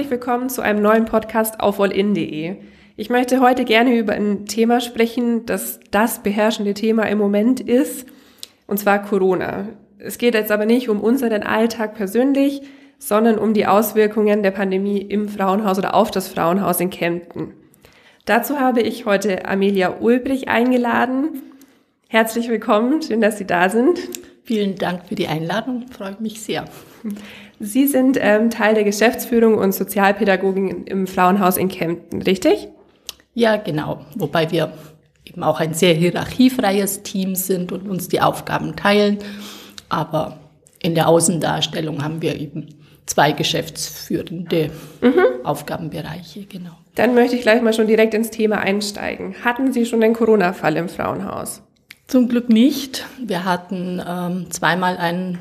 Herzlich willkommen zu einem neuen Podcast auf allin.de. Ich möchte heute gerne über ein Thema sprechen, das das beherrschende Thema im Moment ist, und zwar Corona. Es geht jetzt aber nicht um unseren Alltag persönlich, sondern um die Auswirkungen der Pandemie im Frauenhaus oder auf das Frauenhaus in Kempten. Dazu habe ich heute Amelia Ulbrich eingeladen. Herzlich willkommen, schön, dass Sie da sind. Vielen Dank für die Einladung, freut mich sehr. Sie sind ähm, Teil der Geschäftsführung und Sozialpädagogin im Frauenhaus in Kempten, richtig? Ja, genau. Wobei wir eben auch ein sehr hierarchiefreies Team sind und uns die Aufgaben teilen. Aber in der Außendarstellung haben wir eben zwei geschäftsführende mhm. Aufgabenbereiche, genau. Dann möchte ich gleich mal schon direkt ins Thema einsteigen. Hatten Sie schon einen Corona-Fall im Frauenhaus? Zum Glück nicht. Wir hatten ähm, zweimal einen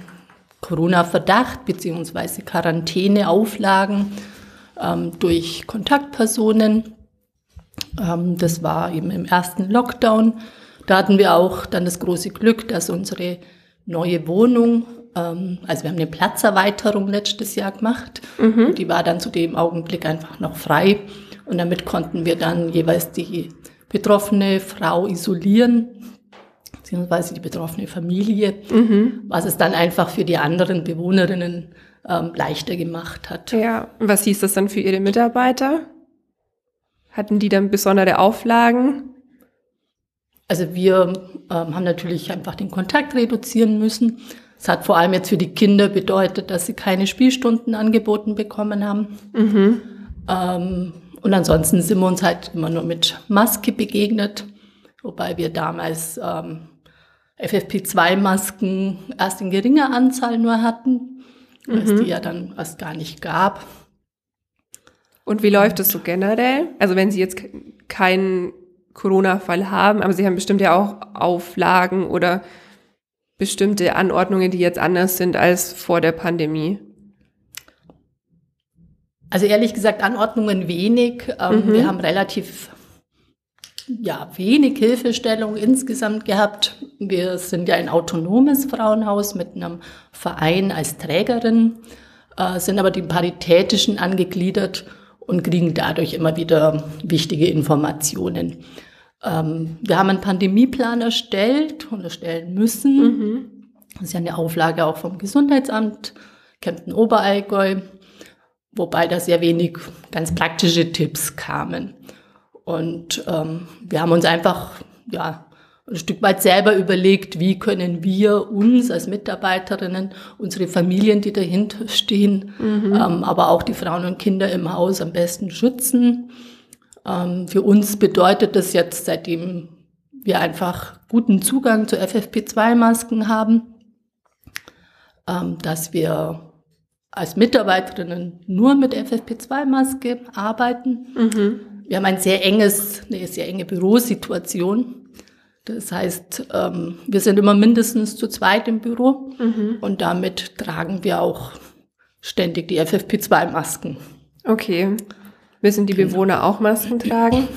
Corona-Verdacht bzw. Quarantäneauflagen ähm, durch Kontaktpersonen. Ähm, das war eben im ersten Lockdown. Da hatten wir auch dann das große Glück, dass unsere neue Wohnung, ähm, also wir haben eine Platzerweiterung letztes Jahr gemacht, mhm. die war dann zu dem Augenblick einfach noch frei und damit konnten wir dann jeweils die betroffene Frau isolieren, beziehungsweise die betroffene Familie, mhm. was es dann einfach für die anderen Bewohnerinnen ähm, leichter gemacht hat. Ja, und was hieß das dann für Ihre Mitarbeiter? Hatten die dann besondere Auflagen? Also wir ähm, haben natürlich einfach den Kontakt reduzieren müssen. Es hat vor allem jetzt für die Kinder bedeutet, dass sie keine Spielstunden angeboten bekommen haben. Mhm. Ähm, und ansonsten sind wir uns halt immer nur mit Maske begegnet, wobei wir damals ähm, FFP2-Masken erst in geringer Anzahl nur hatten, weil es mhm. die ja dann erst gar nicht gab. Und wie läuft es so generell? Also wenn Sie jetzt keinen Corona-Fall haben, aber Sie haben bestimmt ja auch Auflagen oder bestimmte Anordnungen, die jetzt anders sind als vor der Pandemie. Also ehrlich gesagt, Anordnungen wenig. Ähm, mhm. Wir haben relativ ja, wenig Hilfestellung insgesamt gehabt. Wir sind ja ein autonomes Frauenhaus mit einem Verein als Trägerin, äh, sind aber die Paritätischen angegliedert und kriegen dadurch immer wieder wichtige Informationen. Ähm, wir haben einen Pandemieplan erstellt und erstellen müssen. Mhm. Das ist ja eine Auflage auch vom Gesundheitsamt, Kempten Oberallgäu, wobei da sehr wenig ganz praktische Tipps kamen. Und ähm, wir haben uns einfach ja, ein Stück weit selber überlegt, wie können wir uns als Mitarbeiterinnen, unsere Familien, die dahinter stehen, mhm. ähm, aber auch die Frauen und Kinder im Haus am besten schützen. Ähm, für uns bedeutet das jetzt, seitdem wir einfach guten Zugang zu FFP2-Masken haben, ähm, dass wir als Mitarbeiterinnen nur mit FFP2-Maske arbeiten. Mhm. Wir haben ein sehr enges, eine sehr enge Bürosituation. Das heißt, ähm, wir sind immer mindestens zu zweit im Büro mhm. und damit tragen wir auch ständig die FFP2-Masken. Okay. Müssen die genau. Bewohner auch Masken tragen?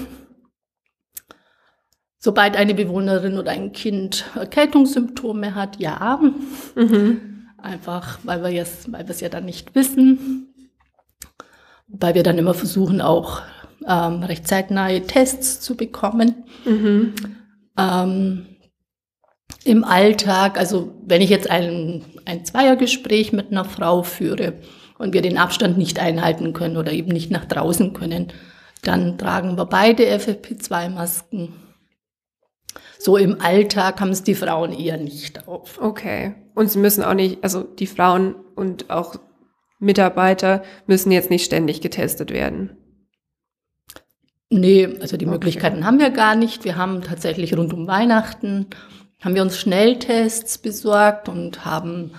Sobald eine Bewohnerin oder ein Kind Erkältungssymptome hat, ja. Mhm. Einfach, weil wir, jetzt, weil wir es ja dann nicht wissen. Weil wir dann immer versuchen, auch ähm, recht zeitnahe Tests zu bekommen. Mhm ähm, im Alltag, also wenn ich jetzt ein, ein Zweiergespräch mit einer Frau führe und wir den Abstand nicht einhalten können oder eben nicht nach draußen können, dann tragen wir beide FFP2-Masken. So im Alltag haben es die Frauen eher nicht auf. Okay. Und sie müssen auch nicht, also die Frauen und auch Mitarbeiter müssen jetzt nicht ständig getestet werden. Nee, also die okay. Möglichkeiten haben wir gar nicht. Wir haben tatsächlich rund um Weihnachten, haben wir uns Schnelltests besorgt und haben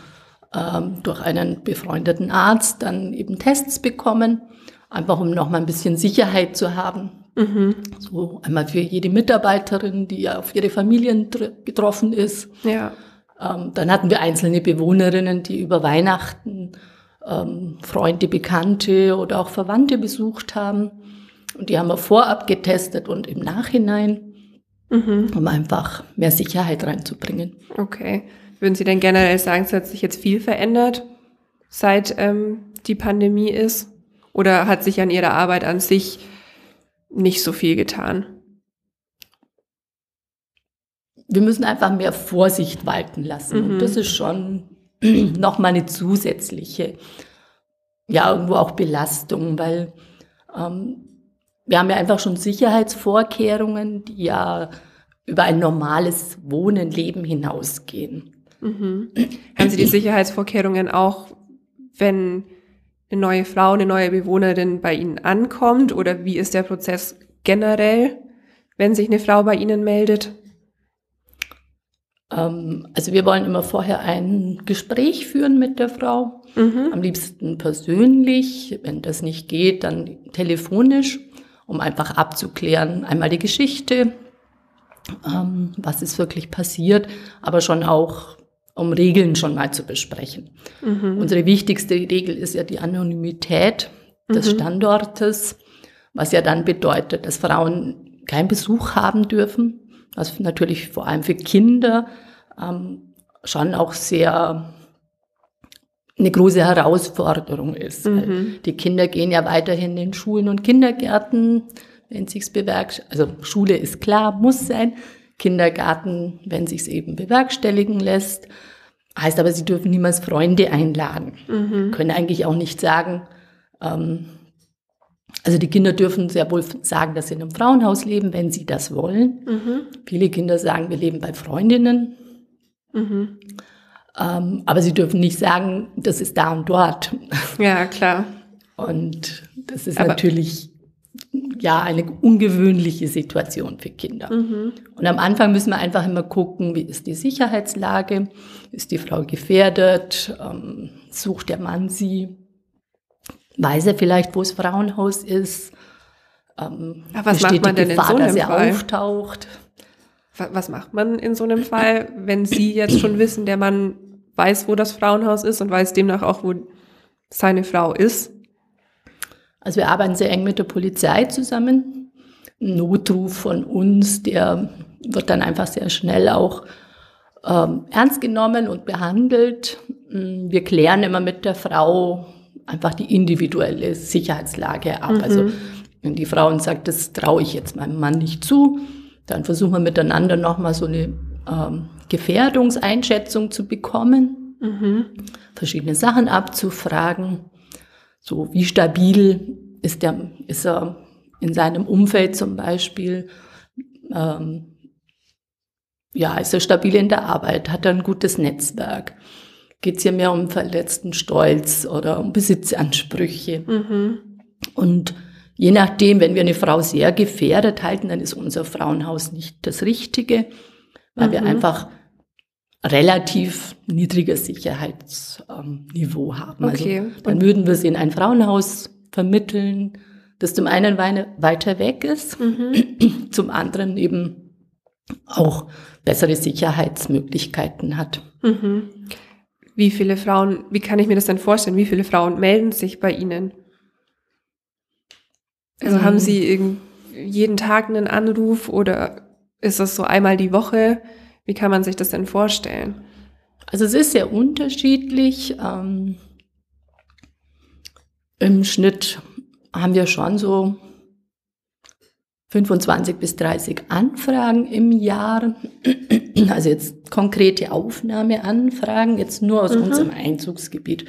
ähm, durch einen befreundeten Arzt dann eben Tests bekommen, einfach um nochmal ein bisschen Sicherheit zu haben. Mhm. So einmal für jede Mitarbeiterin, die ja auf ihre Familien betroffen ist. Ja. Ähm, dann hatten wir einzelne Bewohnerinnen, die über Weihnachten ähm, Freunde, Bekannte oder auch Verwandte besucht haben. Und die haben wir vorab getestet und im Nachhinein, mhm. um einfach mehr Sicherheit reinzubringen. Okay. Würden Sie denn generell sagen, es hat sich jetzt viel verändert, seit ähm, die Pandemie ist? Oder hat sich an ihrer Arbeit an sich nicht so viel getan? Wir müssen einfach mehr Vorsicht walten lassen. Mhm. Und das ist schon nochmal eine zusätzliche, ja, irgendwo auch Belastung, weil ähm, wir haben ja einfach schon Sicherheitsvorkehrungen, die ja über ein normales Wohnen, Leben hinausgehen. Mhm. Haben Sie die Sicherheitsvorkehrungen auch, wenn eine neue Frau, eine neue Bewohnerin bei Ihnen ankommt? Oder wie ist der Prozess generell, wenn sich eine Frau bei Ihnen meldet? Ähm, also wir wollen immer vorher ein Gespräch führen mit der Frau. Mhm. Am liebsten persönlich. Wenn das nicht geht, dann telefonisch, um einfach abzuklären, einmal die Geschichte, ähm, was ist wirklich passiert, aber schon auch um Regeln schon mal zu besprechen. Mhm. Unsere wichtigste Regel ist ja die Anonymität des mhm. Standortes, was ja dann bedeutet, dass Frauen keinen Besuch haben dürfen, was natürlich vor allem für Kinder ähm, schon auch sehr eine große Herausforderung ist. Mhm. Die Kinder gehen ja weiterhin in Schulen und Kindergärten, wenn sich's bewerkstelligt. Also Schule ist klar, muss sein. Kindergarten, wenn sich's eben bewerkstelligen lässt. Heißt aber, sie dürfen niemals Freunde einladen. Mhm. Können eigentlich auch nicht sagen, ähm, also die Kinder dürfen sehr wohl sagen, dass sie in einem Frauenhaus leben, wenn sie das wollen. Mhm. Viele Kinder sagen, wir leben bei Freundinnen. Ähm, aber sie dürfen nicht sagen, das ist da und dort. Ja, klar. Und das ist aber natürlich ja eine ungewöhnliche Situation für Kinder. Mhm. Und am Anfang müssen wir einfach immer gucken, wie ist die Sicherheitslage? Ist die Frau gefährdet? Ähm, sucht der Mann sie? Weiß er vielleicht, wo das Frauenhaus ist? Ähm, was macht man denn Gefahr, in so einem dass er Fall? auftaucht? Was macht man in so einem Fall, wenn Sie jetzt schon wissen, der Mann weiß, wo das Frauenhaus ist und weiß demnach auch, wo seine Frau ist? Also wir arbeiten sehr eng mit der Polizei zusammen. Ein Notruf von uns, der wird dann einfach sehr schnell auch ähm, ernst genommen und behandelt. Mm, wir klären immer mit der Frau einfach die individuelle Sicherheitslage ab. Mhm. Also wenn die Frau uns sagt, das traue ich jetzt meinem Mann nicht zu, dann versuchen wir miteinander nochmal so eine ähm, Gefährdungseinschätzung zu bekommen, mhm. verschiedene Sachen abzufragen. So, wie stabil ist, der, ist er in seinem Umfeld zum Beispiel? Ähm, ja, ist er stabil in der Arbeit? Hat er ein gutes Netzwerk? Geht es hier mehr um verletzten Stolz oder um Besitzansprüche? Mhm. Und Je nachdem, wenn wir eine Frau sehr gefährdet halten, dann ist unser Frauenhaus nicht das Richtige, weil mhm. wir einfach relativ niedriges Sicherheitsniveau haben. Also okay. Also dann würden wir sie in ein Frauenhaus vermitteln, das zum einen weiter weg ist, mhm. zum anderen eben auch bessere Sicherheitsmöglichkeiten hat. Mhm. Wie viele Frauen, wie kann ich mir das denn vorstellen? Wie viele Frauen melden sich bei Ihnen? Also mhm. haben Sie jeden Tag einen Anruf oder ist das so einmal die Woche? Wie kann man sich das denn vorstellen? Also es ist sehr unterschiedlich. Ähm, Im Schnitt haben wir schon so 25 bis 30 Anfragen im Jahr. Also jetzt konkrete Aufnahmeanfragen, jetzt nur aus mhm. unserem Einzugsgebiet.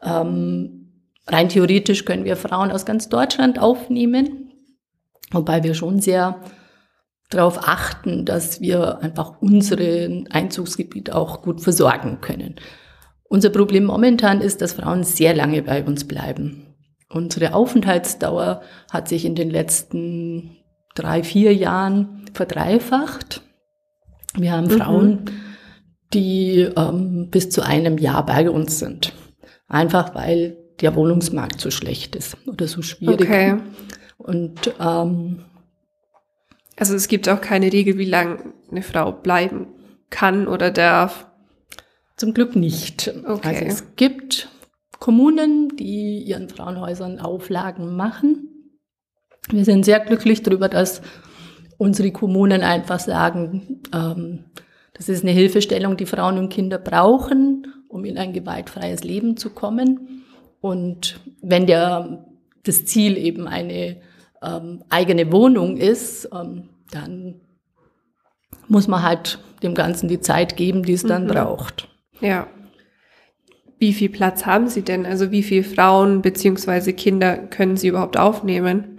Ähm, Rein theoretisch können wir Frauen aus ganz Deutschland aufnehmen, wobei wir schon sehr darauf achten, dass wir einfach unseren Einzugsgebiet auch gut versorgen können. Unser Problem momentan ist, dass Frauen sehr lange bei uns bleiben. Unsere Aufenthaltsdauer hat sich in den letzten drei, vier Jahren verdreifacht. Wir haben mhm. Frauen, die ähm, bis zu einem Jahr bei uns sind. Einfach weil der Wohnungsmarkt so schlecht ist oder so schwierig. Okay. Und ähm, also es gibt auch keine Regel, wie lange eine Frau bleiben kann oder darf. Zum Glück nicht. Okay. Also es gibt Kommunen, die ihren Frauenhäusern Auflagen machen. Wir sind sehr glücklich darüber, dass unsere Kommunen einfach sagen, ähm, das ist eine Hilfestellung, die Frauen und Kinder brauchen, um in ein gewaltfreies Leben zu kommen. Und wenn der das Ziel eben eine ähm, eigene Wohnung ist, ähm, dann muss man halt dem Ganzen die Zeit geben, die es dann mhm. braucht. Ja. Wie viel Platz haben Sie denn? Also wie viele Frauen bzw. Kinder können Sie überhaupt aufnehmen?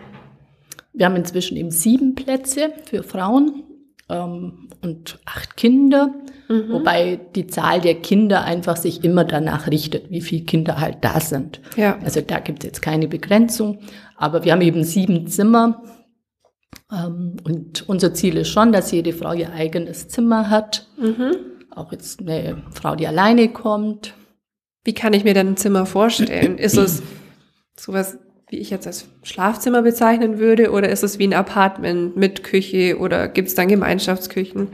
Wir haben inzwischen eben sieben Plätze für Frauen ähm, und acht Kinder, mhm. wobei die Zahl der Kinder einfach sich immer danach richtet, wie viele Kinder halt da sind. Ja. Also da gibt es jetzt keine Begrenzung, aber wir haben eben sieben Zimmer ähm, und unser Ziel ist schon, dass jede Frau ihr eigenes Zimmer hat. Mhm. Auch jetzt eine Frau, die alleine kommt. Wie kann ich mir denn ein Zimmer vorstellen? Ist es sowas, wie ich jetzt als Schlafzimmer bezeichnen würde, oder ist es wie ein Apartment mit Küche oder gibt es dann Gemeinschaftsküchen?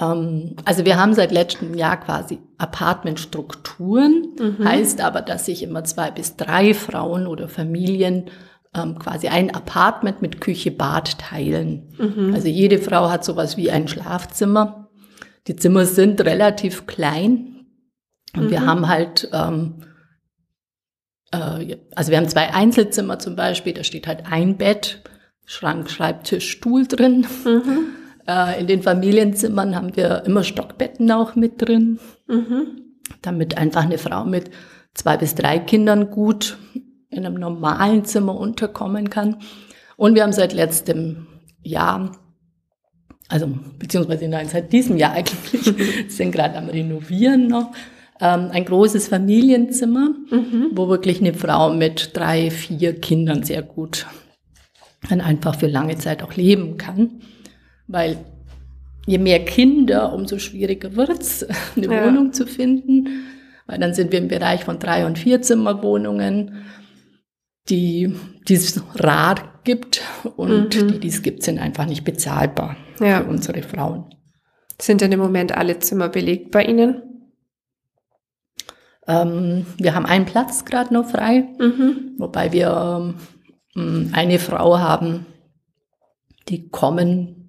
Ähm, also wir haben seit letztem Jahr quasi Apartmentstrukturen, mhm. heißt aber, dass sich immer zwei bis drei Frauen oder Familien ähm, quasi ein Apartment mit Küche, Bad teilen. Mhm. Also jede Frau hat sowas wie ein Schlafzimmer. Die Zimmer sind relativ klein und mhm. wir haben halt, ähm, äh, also wir haben zwei Einzelzimmer zum Beispiel, da steht halt ein Bett, Schrank, Schreibtisch, Stuhl drin. Äh, in den Familienzimmern haben wir immer Stockbetten auch mit drin, mhm. damit einfach eine Frau mit zwei bis drei Kindern gut in einem normalen Zimmer unterkommen kann. Und wir haben seit letztem Jahr, also beziehungsweise nein, seit diesem Jahr eigentlich, sind gerade am Renovieren noch, ähm, ein großes Familienzimmer, mhm. wo wirklich eine Frau mit drei, vier Kindern sehr gut dann einfach für lange Zeit auch leben kann. Weil je mehr Kinder, umso schwieriger wird es, eine ja. Wohnung zu finden. Weil dann sind wir im Bereich von drei und vier Zimmerwohnungen die dieses Rat gibt und mhm. die dies gibt, sind einfach nicht bezahlbar ja. für unsere Frauen. Sind denn im Moment alle Zimmer belegt bei Ihnen? Ähm, wir haben einen Platz gerade noch frei, mhm. wobei wir ähm, eine Frau haben, die kommen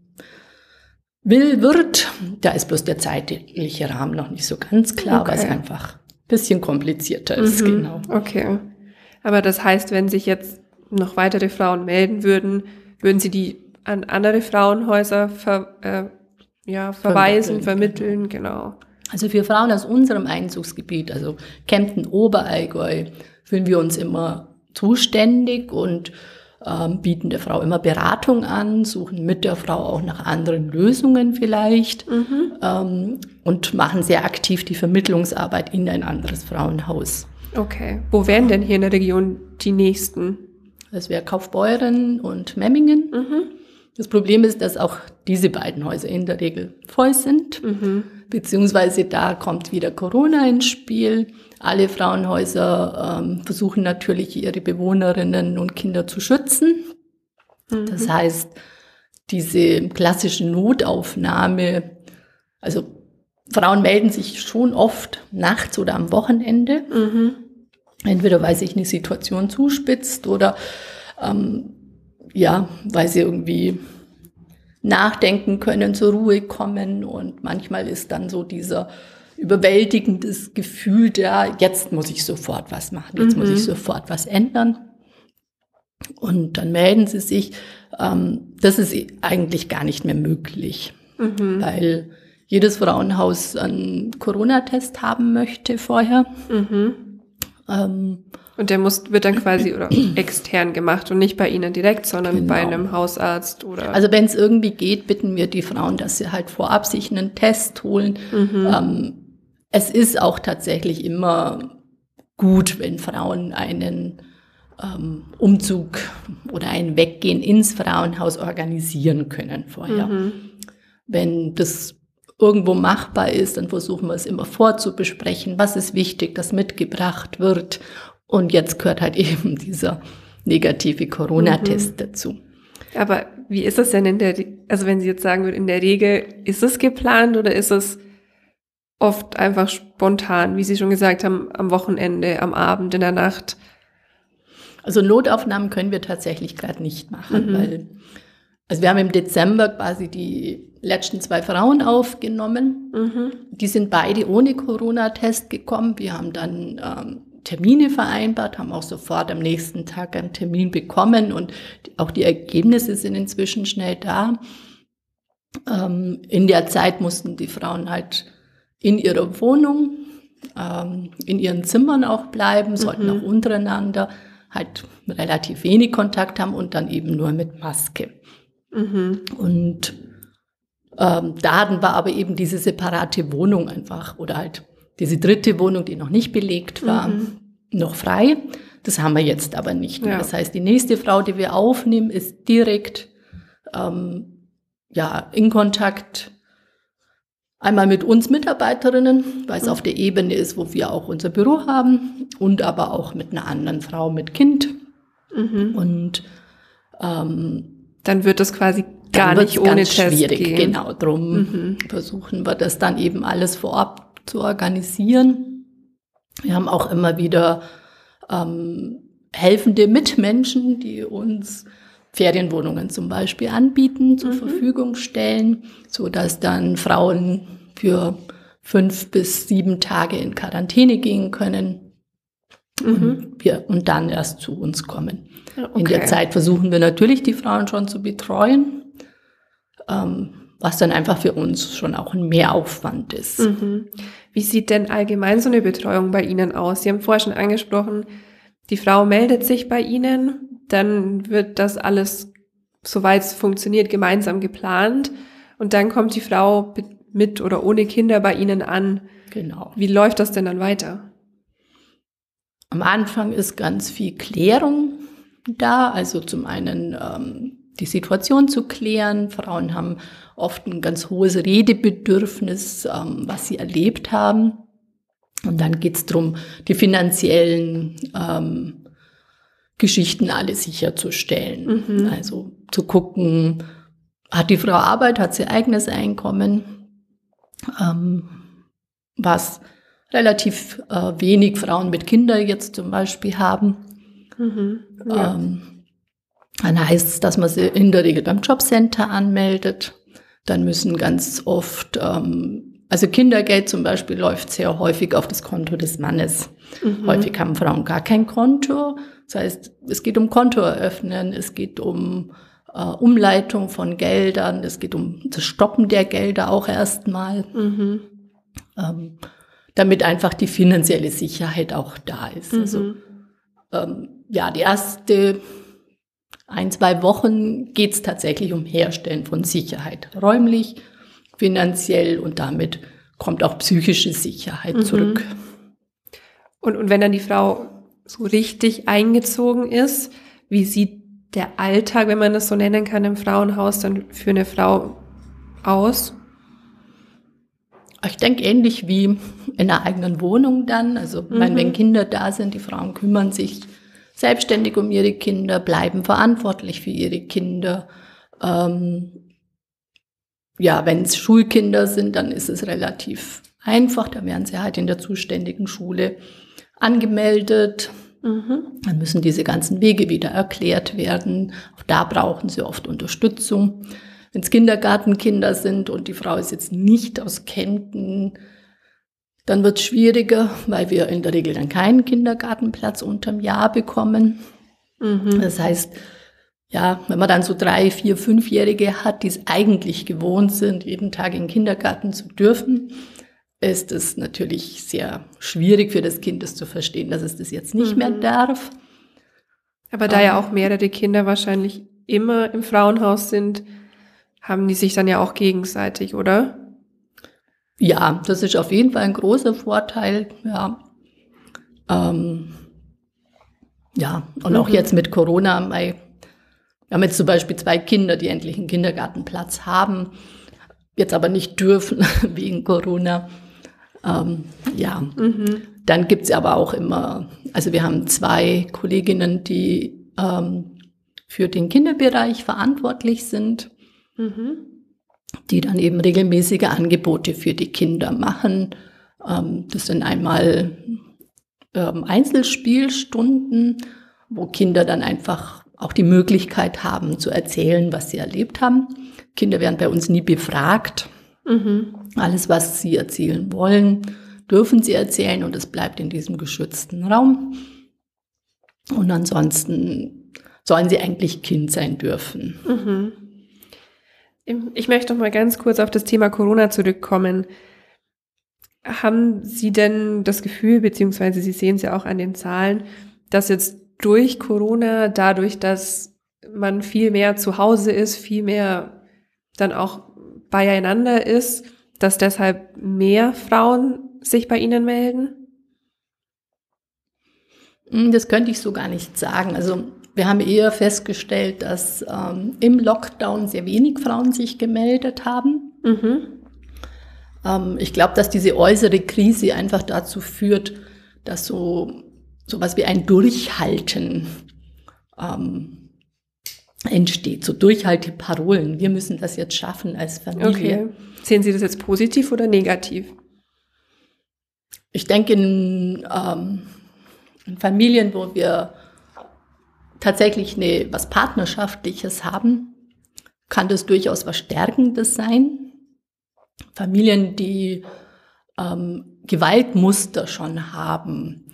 will, wird. Da ist bloß der zeitliche Rahmen noch nicht so ganz klar, okay. weil es einfach ein bisschen komplizierter ist. Mhm. Genau. Okay. Aber das heißt, wenn sich jetzt noch weitere Frauen melden würden, würden sie die an andere Frauenhäuser ver, äh, ja, verweisen, vermitteln, genau. genau. Also für Frauen aus unserem Einzugsgebiet, also Kempten, Oberallgäu, fühlen wir uns immer zuständig und ähm, bieten der Frau immer Beratung an, suchen mit der Frau auch nach anderen Lösungen vielleicht mhm. ähm, und machen sehr aktiv die Vermittlungsarbeit in ein anderes Frauenhaus. Okay. Wo wären denn hier in der Region die nächsten? Das wäre Kaufbeuren und Memmingen. Mhm. Das Problem ist, dass auch diese beiden Häuser in der Regel voll sind, mhm. Beziehungsweise da kommt wieder Corona ins Spiel. Alle Frauenhäuser ähm, versuchen natürlich ihre Bewohnerinnen und Kinder zu schützen. Mhm. Das heißt, diese klassische Notaufnahme, also Frauen melden sich schon oft nachts oder am Wochenende. Mhm. Entweder weil sich eine Situation zuspitzt oder ähm, ja, weil sie irgendwie nachdenken können, zur Ruhe kommen und manchmal ist dann so dieser überwältigendes Gefühl da, jetzt muss ich sofort was machen, jetzt mhm. muss ich mhm. sofort was ändern. Und dann melden sie sich. Ähm, das ist eigentlich gar nicht mehr möglich, mhm. weil jedes Frauenhaus einen Corona-Test haben möchte vorher. Mhm. Ähm, und der muss, wird dann quasi oder extern gemacht und nicht bei Ihnen direkt, sondern genau. bei einem Hausarzt oder. Also wenn es irgendwie geht, bitten wir die Frauen, dass sie halt vorab sich einen Test holen. Mhm. Ähm, es ist auch tatsächlich immer gut, wenn Frauen einen ähm, Umzug oder ein Weggehen ins Frauenhaus organisieren können vorher. Mhm. Wenn das irgendwo machbar ist, dann versuchen wir es immer vorzubesprechen, was ist wichtig, dass mitgebracht wird. Und jetzt gehört halt eben dieser negative Corona-Test mhm. dazu. Aber wie ist das denn in der, also wenn Sie jetzt sagen würden, in der Regel, ist es geplant oder ist es oft einfach spontan, wie Sie schon gesagt haben, am Wochenende, am Abend, in der Nacht? Also Notaufnahmen können wir tatsächlich gerade nicht machen, mhm. weil, also wir haben im Dezember quasi die letzten zwei Frauen aufgenommen. Mhm. Die sind beide ohne Corona-Test gekommen. Wir haben dann ähm, Termine vereinbart, haben auch sofort am nächsten Tag einen Termin bekommen und auch die Ergebnisse sind inzwischen schnell da. Ähm, in der Zeit mussten die Frauen halt in ihrer Wohnung, ähm, in ihren Zimmern auch bleiben, sollten mhm. auch untereinander halt relativ wenig Kontakt haben und dann eben nur mit Maske. Mhm. Und ähm, da hatten wir aber eben diese separate Wohnung einfach oder halt diese dritte Wohnung, die noch nicht belegt war, mhm. noch frei. Das haben wir jetzt aber nicht mehr. Ja. Das heißt, die nächste Frau, die wir aufnehmen, ist direkt ähm, ja, in Kontakt einmal mit uns Mitarbeiterinnen, weil es mhm. auf der Ebene ist, wo wir auch unser Büro haben und aber auch mit einer anderen Frau mit Kind. Mhm. Und ähm, dann wird das quasi gar nicht ohne Test schwierig. Gehen. Genau, drum mhm. versuchen wir das dann eben alles vorab zu organisieren. Wir haben auch immer wieder ähm, helfende Mitmenschen, die uns Ferienwohnungen zum Beispiel anbieten, zur mhm. Verfügung stellen, so dass dann Frauen für fünf bis sieben Tage in Quarantäne gehen können mhm. und, wir, und dann erst zu uns kommen. Okay. In der Zeit versuchen wir natürlich, die Frauen schon zu betreuen, ähm, was dann einfach für uns schon auch ein Mehraufwand ist. Mhm. Wie sieht denn allgemein so eine Betreuung bei Ihnen aus? Sie haben vorher schon angesprochen, die Frau meldet sich bei Ihnen, dann wird das alles, soweit es funktioniert, gemeinsam geplant und dann kommt die Frau mit oder ohne Kinder bei Ihnen an. Genau. Wie läuft das denn dann weiter? Am Anfang ist ganz viel Klärung da, also zum einen ähm, die Situation zu klären. Frauen haben oft ein ganz hohes Redebedürfnis, ähm, was sie erlebt haben. Und dann geht es darum, die finanziellen ähm, Geschichten alle sicherzustellen. Mhm. Also zu gucken, hat die Frau Arbeit, hat sie eigenes Einkommen, ähm, was relativ äh, wenig Frauen mit Kindern jetzt zum Beispiel haben. Mhm. Ja. Ähm, dann heißt es, dass man sie in der Regel beim Jobcenter anmeldet. Dann müssen ganz oft ähm, also Kindergeld zum Beispiel läuft sehr häufig auf das Konto des Mannes. Mhm. Häufig haben Frauen gar kein Konto. Das heißt, es geht um Konto eröffnen, es geht um äh, Umleitung von Geldern, es geht um das Stoppen der Gelder auch erstmal, mhm. ähm, damit einfach die finanzielle Sicherheit auch da ist. Mhm. Also ähm, ja, die erste ein, zwei Wochen geht es tatsächlich um Herstellen von Sicherheit, räumlich finanziell und damit kommt auch psychische Sicherheit mhm. zurück. Und, und wenn dann die Frau so richtig eingezogen ist, wie sieht der Alltag, wenn man das so nennen kann, im Frauenhaus dann für eine Frau aus? Ich denke ähnlich wie in einer eigenen Wohnung dann. Also mhm. meine, wenn Kinder da sind, die Frauen kümmern sich selbstständig um ihre Kinder, bleiben verantwortlich für ihre Kinder. Ähm, ja, wenn es Schulkinder sind, dann ist es relativ einfach. Da werden sie halt in der zuständigen Schule angemeldet. Mhm. Dann müssen diese ganzen Wege wieder erklärt werden. Auch da brauchen sie oft Unterstützung. Wenn es Kindergartenkinder sind und die Frau ist jetzt nicht aus Kempten, dann wird es schwieriger, weil wir in der Regel dann keinen Kindergartenplatz unterm Jahr bekommen. Mhm. Das heißt, ja, wenn man dann so drei, vier, fünfjährige hat, die es eigentlich gewohnt sind, jeden Tag in den Kindergarten zu dürfen, ist es natürlich sehr schwierig für das Kind, das zu verstehen, dass es das jetzt nicht mhm. mehr darf. Aber da ja ähm. auch mehrere Kinder wahrscheinlich immer im Frauenhaus sind, haben die sich dann ja auch gegenseitig, oder? Ja, das ist auf jeden Fall ein großer Vorteil, ja. Ähm, ja, und mhm. auch jetzt mit Corona, wir haben jetzt zum Beispiel zwei Kinder, die endlich einen Kindergartenplatz haben, jetzt aber nicht dürfen wegen Corona. Ähm, ja, mhm. dann gibt's aber auch immer, also wir haben zwei Kolleginnen, die ähm, für den Kinderbereich verantwortlich sind, mhm. Die dann eben regelmäßige Angebote für die Kinder machen. Ähm, das sind einmal ähm, Einzelspielstunden, wo Kinder dann einfach auch die Möglichkeit haben zu erzählen, was sie erlebt haben. Kinder werden bei uns nie befragt. Mhm. Alles, was sie erzählen wollen, dürfen sie erzählen und es bleibt in diesem geschützten Raum. Und ansonsten sollen sie eigentlich Kind sein dürfen. Mhm. Ich möchte noch mal ganz kurz auf das Thema Corona zurückkommen. Haben Sie denn das Gefühl, beziehungsweise Sie sehen es ja auch an den Zahlen, dass jetzt durch Corona, dadurch, dass man viel mehr zu Hause ist, viel mehr dann auch beieinander ist, dass deshalb mehr Frauen sich bei Ihnen melden? Hm, das könnte ich so gar nicht sagen. Also wir haben eher festgestellt, dass ähm, im Lockdown sehr wenig Frauen sich gemeldet haben. Mhm. Ähm, ich glaube, dass diese äußere Krise einfach dazu führt, dass so sowas wie ein Durchhalten ähm, entsteht, so Durchhalteparolen. Wir müssen das jetzt schaffen als Familie. Okay. Sehen Sie das jetzt positiv oder negativ? Ich denke, in, ähm, in Familien, wo wir tatsächlich eine, was Partnerschaftliches haben, kann das durchaus was Stärkendes sein. Familien, die ähm, Gewaltmuster schon haben,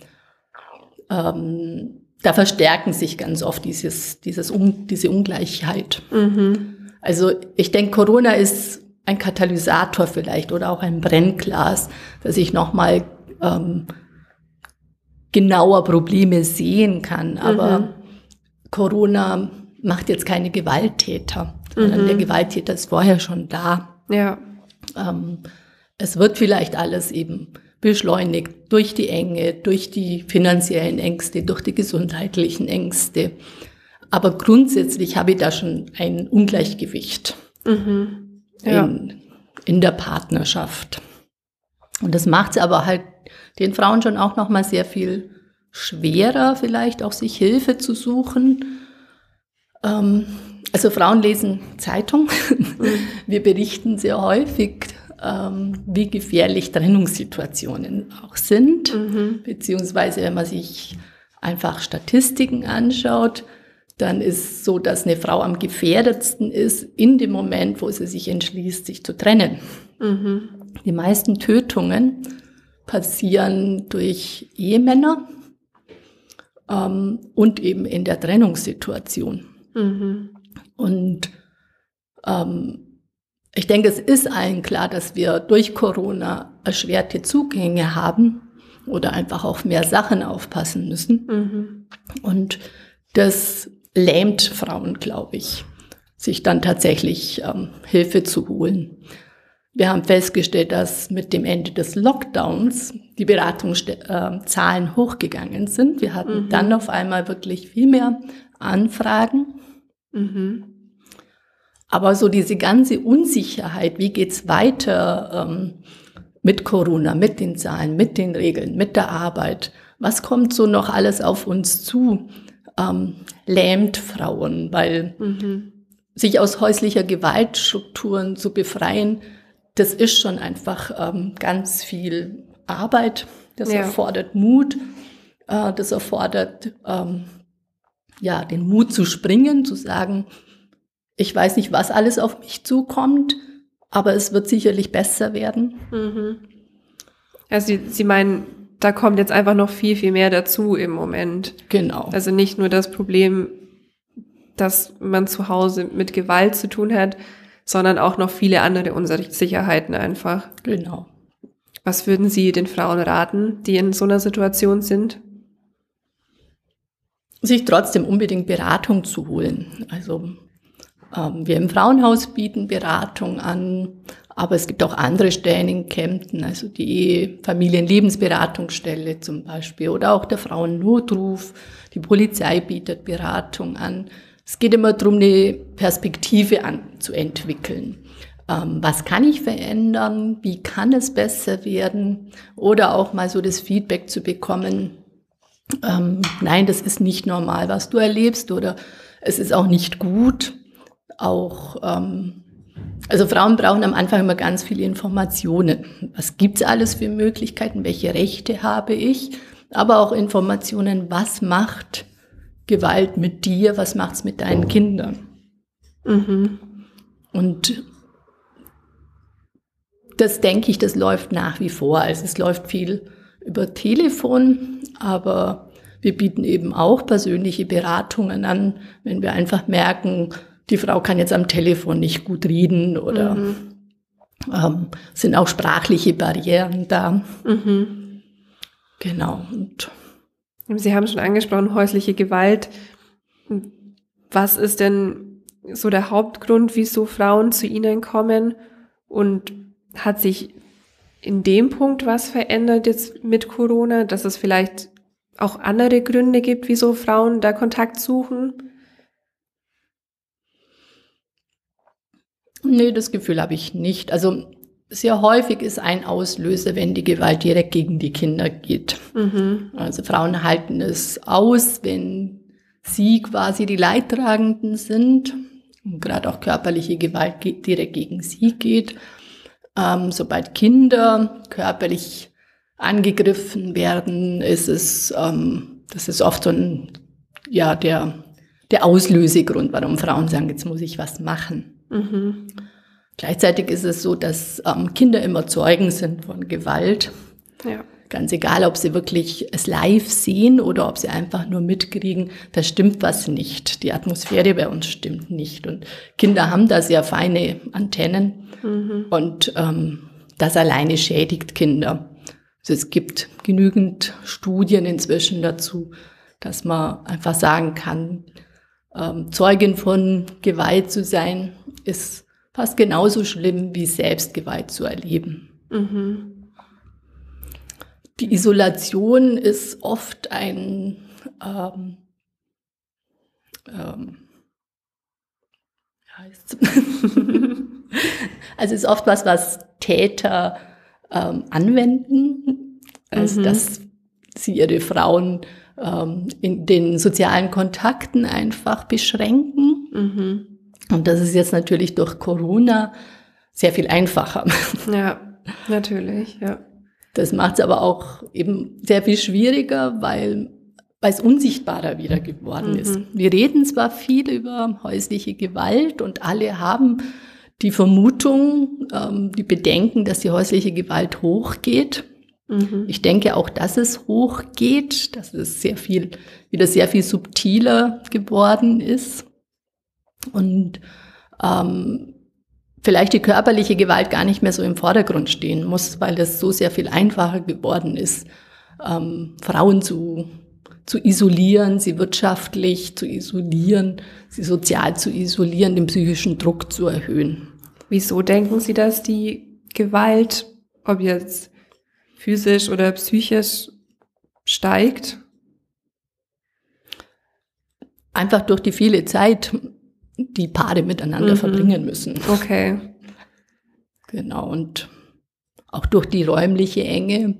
ähm, da verstärken sich ganz oft dieses, dieses um, diese Ungleichheit. Mhm. Also ich denke, Corona ist ein Katalysator vielleicht oder auch ein Brennglas, dass ich nochmal ähm, genauer Probleme sehen kann. Aber mhm. Corona macht jetzt keine Gewalttäter, sondern mhm. der Gewalttäter ist vorher schon da. Ja. Ähm, es wird vielleicht alles eben beschleunigt durch die Enge, durch die finanziellen Ängste, durch die gesundheitlichen Ängste. Aber grundsätzlich habe ich da schon ein Ungleichgewicht mhm. ja. in, in der Partnerschaft. Und das macht es aber halt den Frauen schon auch noch mal sehr viel schwerer, vielleicht auch sich Hilfe zu suchen. Ähm, also Frauen lesen Zeitung. Mhm. Wir berichten sehr häufig ähm, wie gefährlich Trennungssituationen auch sind, mhm. beziehungsweise wenn man sich einfach Statistiken anschaut, dann ist so, dass eine Frau am gefährdetsten ist in dem Moment, wo sie sich entschließt, sich zu trennen. Mhm. Die meisten Tötungen passieren durch Ehemänner ähm, und eben in der Trennungssituation. Mhm. Und ähm, ich denke, es ist allen klar, dass wir durch Corona erschwerte Zugänge haben oder einfach auf mehr Sachen aufpassen müssen. Mhm. Und das lähmt Frauen, glaube ich, sich dann tatsächlich ähm, Hilfe zu holen. Wir haben festgestellt, dass mit dem Ende des Lockdowns die Beratungszahlen äh, hochgegangen sind. Wir hatten mhm. dann auf einmal wirklich viel mehr Anfragen. Mhm. Aber so diese ganze Unsicherheit, wie geht's weiter ähm, mit Corona, mit den Zahlen, mit den Regeln, mit der Arbeit, was kommt so noch alles auf uns zu, ähm, lähmt Frauen, weil mhm. sich aus häuslicher Gewaltstrukturen zu befreien, das ist schon einfach ähm, ganz viel Arbeit, das ja. erfordert Mut, äh, das erfordert ähm, ja den Mut zu springen, zu sagen, ich weiß nicht, was alles auf mich zukommt, aber es wird sicherlich besser werden. Mhm. Also Sie, Sie meinen, da kommt jetzt einfach noch viel, viel mehr dazu im Moment. Genau. Also nicht nur das Problem, dass man zu Hause mit Gewalt zu tun hat, sondern auch noch viele andere Unsicherheiten einfach. Genau. Was würden Sie den Frauen raten, die in so einer Situation sind? Sich trotzdem unbedingt Beratung zu holen. Also ähm, wir im Frauenhaus bieten Beratung an, aber es gibt auch andere Stellen in Kempten, also die Familienlebensberatungsstelle zum Beispiel oder auch der Frauennotruf. Die Polizei bietet Beratung an. Es geht immer darum, eine Perspektive an, zu entwickeln. Ähm, was kann ich verändern? Wie kann es besser werden? Oder auch mal so das Feedback zu bekommen, ähm, nein, das ist nicht normal, was du erlebst oder es ist auch nicht gut auch, ähm, also Frauen brauchen am Anfang immer ganz viele Informationen. Was gibt's alles für Möglichkeiten? Welche Rechte habe ich? Aber auch Informationen, was macht Gewalt mit dir? Was macht's mit deinen Kindern? Mhm. Und das denke ich, das läuft nach wie vor. Also es läuft viel über Telefon, aber wir bieten eben auch persönliche Beratungen an, wenn wir einfach merken, die Frau kann jetzt am Telefon nicht gut reden oder mhm. ähm, sind auch sprachliche Barrieren da. Mhm. Genau. Und Sie haben schon angesprochen, häusliche Gewalt. Was ist denn so der Hauptgrund, wieso Frauen zu Ihnen kommen? Und hat sich in dem Punkt was verändert jetzt mit Corona, dass es vielleicht auch andere Gründe gibt, wieso Frauen da Kontakt suchen? Nee, das Gefühl habe ich nicht. Also sehr häufig ist ein Auslöser, wenn die Gewalt direkt gegen die Kinder geht. Mhm. Also Frauen halten es aus, wenn sie quasi die Leidtragenden sind und gerade auch körperliche Gewalt direkt gegen sie geht. Ähm, sobald Kinder körperlich angegriffen werden, ist es, ähm, das ist oft so ein, ja, der, der Auslösegrund, warum Frauen sagen, jetzt muss ich was machen. Mhm. Gleichzeitig ist es so, dass ähm, Kinder immer Zeugen sind von Gewalt. Ja. Ganz egal, ob sie wirklich es live sehen oder ob sie einfach nur mitkriegen, da stimmt was nicht. Die Atmosphäre bei uns stimmt nicht. Und Kinder haben da sehr feine Antennen mhm. und ähm, das alleine schädigt Kinder. Also es gibt genügend Studien inzwischen dazu, dass man einfach sagen kann, ähm, Zeugin von Gewalt zu sein, ist fast genauso schlimm wie Selbstgewalt zu erleben. Mhm. Die Isolation ist oft ein ähm, ähm, heißt also ist oft was, was Täter ähm, anwenden, also mhm. dass sie ihre Frauen ähm, in den sozialen Kontakten einfach beschränken. Mhm. Und das ist jetzt natürlich durch Corona sehr viel einfacher. Ja, natürlich, ja. Das macht es aber auch eben sehr viel schwieriger, weil, weil es unsichtbarer wieder geworden mhm. ist. Wir reden zwar viel über häusliche Gewalt und alle haben die Vermutung, ähm, die Bedenken, dass die häusliche Gewalt hochgeht. Mhm. Ich denke auch, dass es hochgeht, dass es sehr viel, wieder sehr viel subtiler geworden ist und ähm, vielleicht die körperliche Gewalt gar nicht mehr so im Vordergrund stehen muss, weil es so sehr viel einfacher geworden ist, ähm, Frauen zu, zu isolieren, sie wirtschaftlich zu isolieren, sie sozial zu isolieren, den psychischen Druck zu erhöhen. Wieso denken Sie, dass die Gewalt, ob jetzt physisch oder psychisch, steigt? Einfach durch die viele Zeit, die Paare miteinander mhm. verbringen müssen. Okay. Genau, und auch durch die räumliche Enge.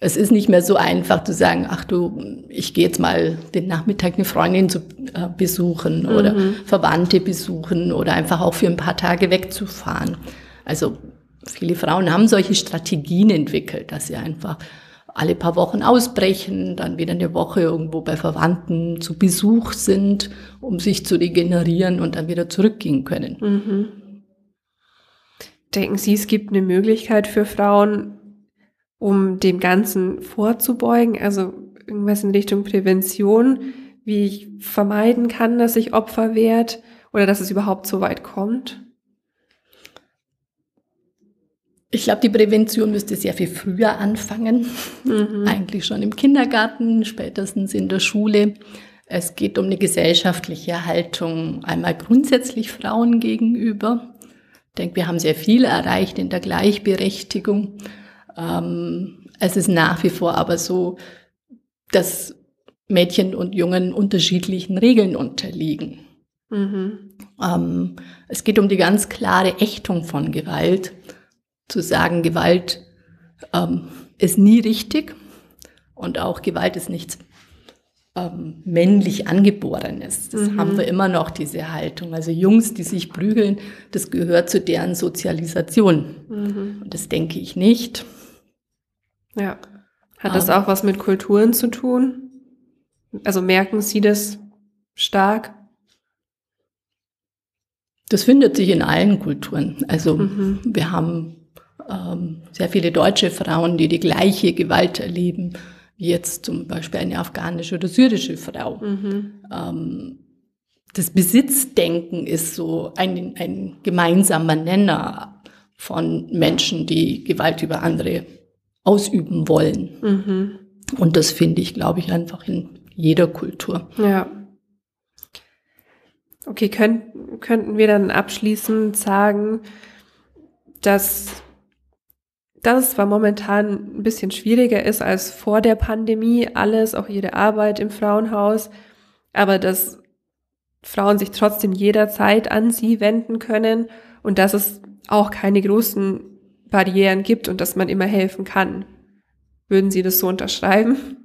Es ist nicht mehr so einfach zu sagen, ach du, ich gehe jetzt mal den Nachmittag eine Freundin zu äh, besuchen mhm. oder Verwandte besuchen oder einfach auch für ein paar Tage wegzufahren. Also viele Frauen haben solche Strategien entwickelt, dass sie einfach alle paar Wochen ausbrechen, dann wieder eine Woche irgendwo bei Verwandten zu Besuch sind, um sich zu regenerieren und dann wieder zurückgehen können. Mhm. Denken Sie, es gibt eine Möglichkeit für Frauen, um dem Ganzen vorzubeugen? Also irgendwas in Richtung Prävention, wie ich vermeiden kann, dass sich Opfer wehrt oder dass es überhaupt so weit kommt? Ich glaube, die Prävention müsste sehr viel früher anfangen. Mhm. Eigentlich schon im Kindergarten, spätestens in der Schule. Es geht um eine gesellschaftliche Haltung einmal grundsätzlich Frauen gegenüber. Ich denke, wir haben sehr viel erreicht in der Gleichberechtigung. Ähm, es ist nach wie vor aber so, dass Mädchen und Jungen unterschiedlichen Regeln unterliegen. Mhm. Ähm, es geht um die ganz klare Ächtung von Gewalt zu sagen, Gewalt ähm, ist nie richtig und auch Gewalt ist nichts ähm, männlich angeborenes. Das mhm. haben wir immer noch, diese Haltung. Also Jungs, die sich prügeln, das gehört zu deren Sozialisation. Mhm. Und das denke ich nicht. Ja. Hat das auch was mit Kulturen zu tun? Also merken Sie das stark? Das findet sich in allen Kulturen. Also mhm. wir haben ähm, sehr viele deutsche Frauen, die die gleiche Gewalt erleben wie jetzt zum Beispiel eine afghanische oder syrische Frau. Mhm. Ähm, das Besitzdenken ist so ein, ein gemeinsamer Nenner von Menschen, die Gewalt über andere ausüben wollen. Mhm. Und das finde ich, glaube ich, einfach in jeder Kultur. Ja. Okay, könnt, könnten wir dann abschließend sagen, dass dass es zwar momentan ein bisschen schwieriger ist als vor der Pandemie, alles, auch jede Arbeit im Frauenhaus, aber dass Frauen sich trotzdem jederzeit an sie wenden können und dass es auch keine großen Barrieren gibt und dass man immer helfen kann. Würden Sie das so unterschreiben?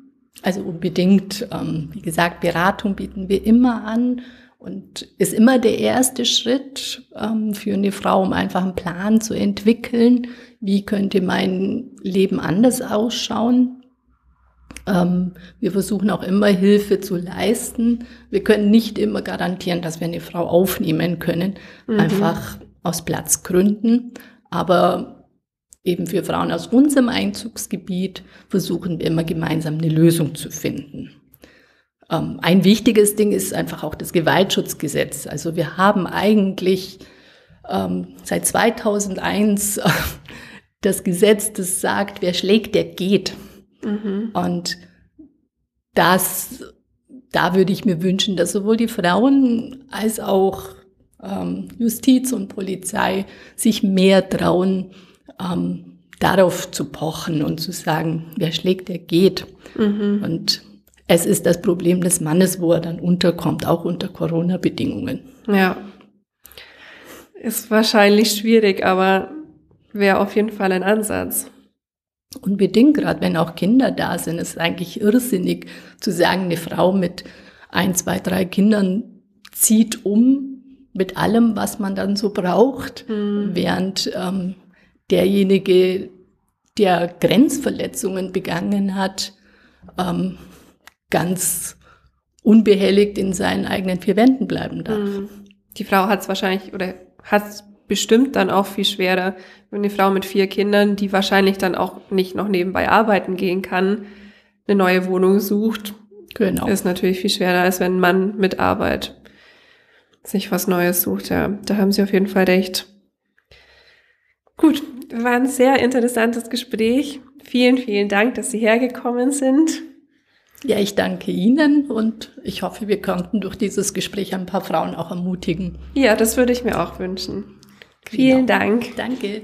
Also unbedingt. Ähm, wie gesagt, Beratung bieten wir immer an und ist immer der erste Schritt ähm, für eine Frau, um einfach einen Plan zu entwickeln. Wie könnte mein Leben anders ausschauen? Ähm, wir versuchen auch immer Hilfe zu leisten. Wir können nicht immer garantieren, dass wir eine Frau aufnehmen können, mhm. einfach aus Platzgründen. Aber eben für Frauen aus unserem Einzugsgebiet versuchen wir immer gemeinsam eine Lösung zu finden. Ähm, ein wichtiges Ding ist einfach auch das Gewaltschutzgesetz. Also wir haben eigentlich ähm, seit 2001 äh, das Gesetz, das sagt, wer schlägt, der geht. Mhm. Und das, da würde ich mir wünschen, dass sowohl die Frauen als auch ähm, Justiz und Polizei sich mehr trauen, ähm, darauf zu pochen und zu sagen, wer schlägt, der geht. Mhm. Und es ist das Problem des Mannes, wo er dann unterkommt, auch unter Corona-Bedingungen. Ja. Ist wahrscheinlich schwierig, aber wäre auf jeden Fall ein Ansatz. Unbedingt, gerade wenn auch Kinder da sind, ist eigentlich irrsinnig zu sagen, eine Frau mit ein, zwei, drei Kindern zieht um mit allem, was man dann so braucht, mhm. während ähm, derjenige, der Grenzverletzungen begangen hat, ähm, ganz unbehelligt in seinen eigenen vier Wänden bleiben darf. Mhm. Die Frau hat es wahrscheinlich oder hat es bestimmt dann auch viel schwerer, wenn eine Frau mit vier Kindern, die wahrscheinlich dann auch nicht noch nebenbei arbeiten gehen kann, eine neue Wohnung sucht. Genau. Ist natürlich viel schwerer, als wenn ein Mann mit Arbeit sich was Neues sucht. Ja, da haben Sie auf jeden Fall recht. Gut, war ein sehr interessantes Gespräch. Vielen, vielen Dank, dass Sie hergekommen sind. Ja, ich danke Ihnen und ich hoffe, wir konnten durch dieses Gespräch ein paar Frauen auch ermutigen. Ja, das würde ich mir auch wünschen. Vielen genau. Dank. Danke.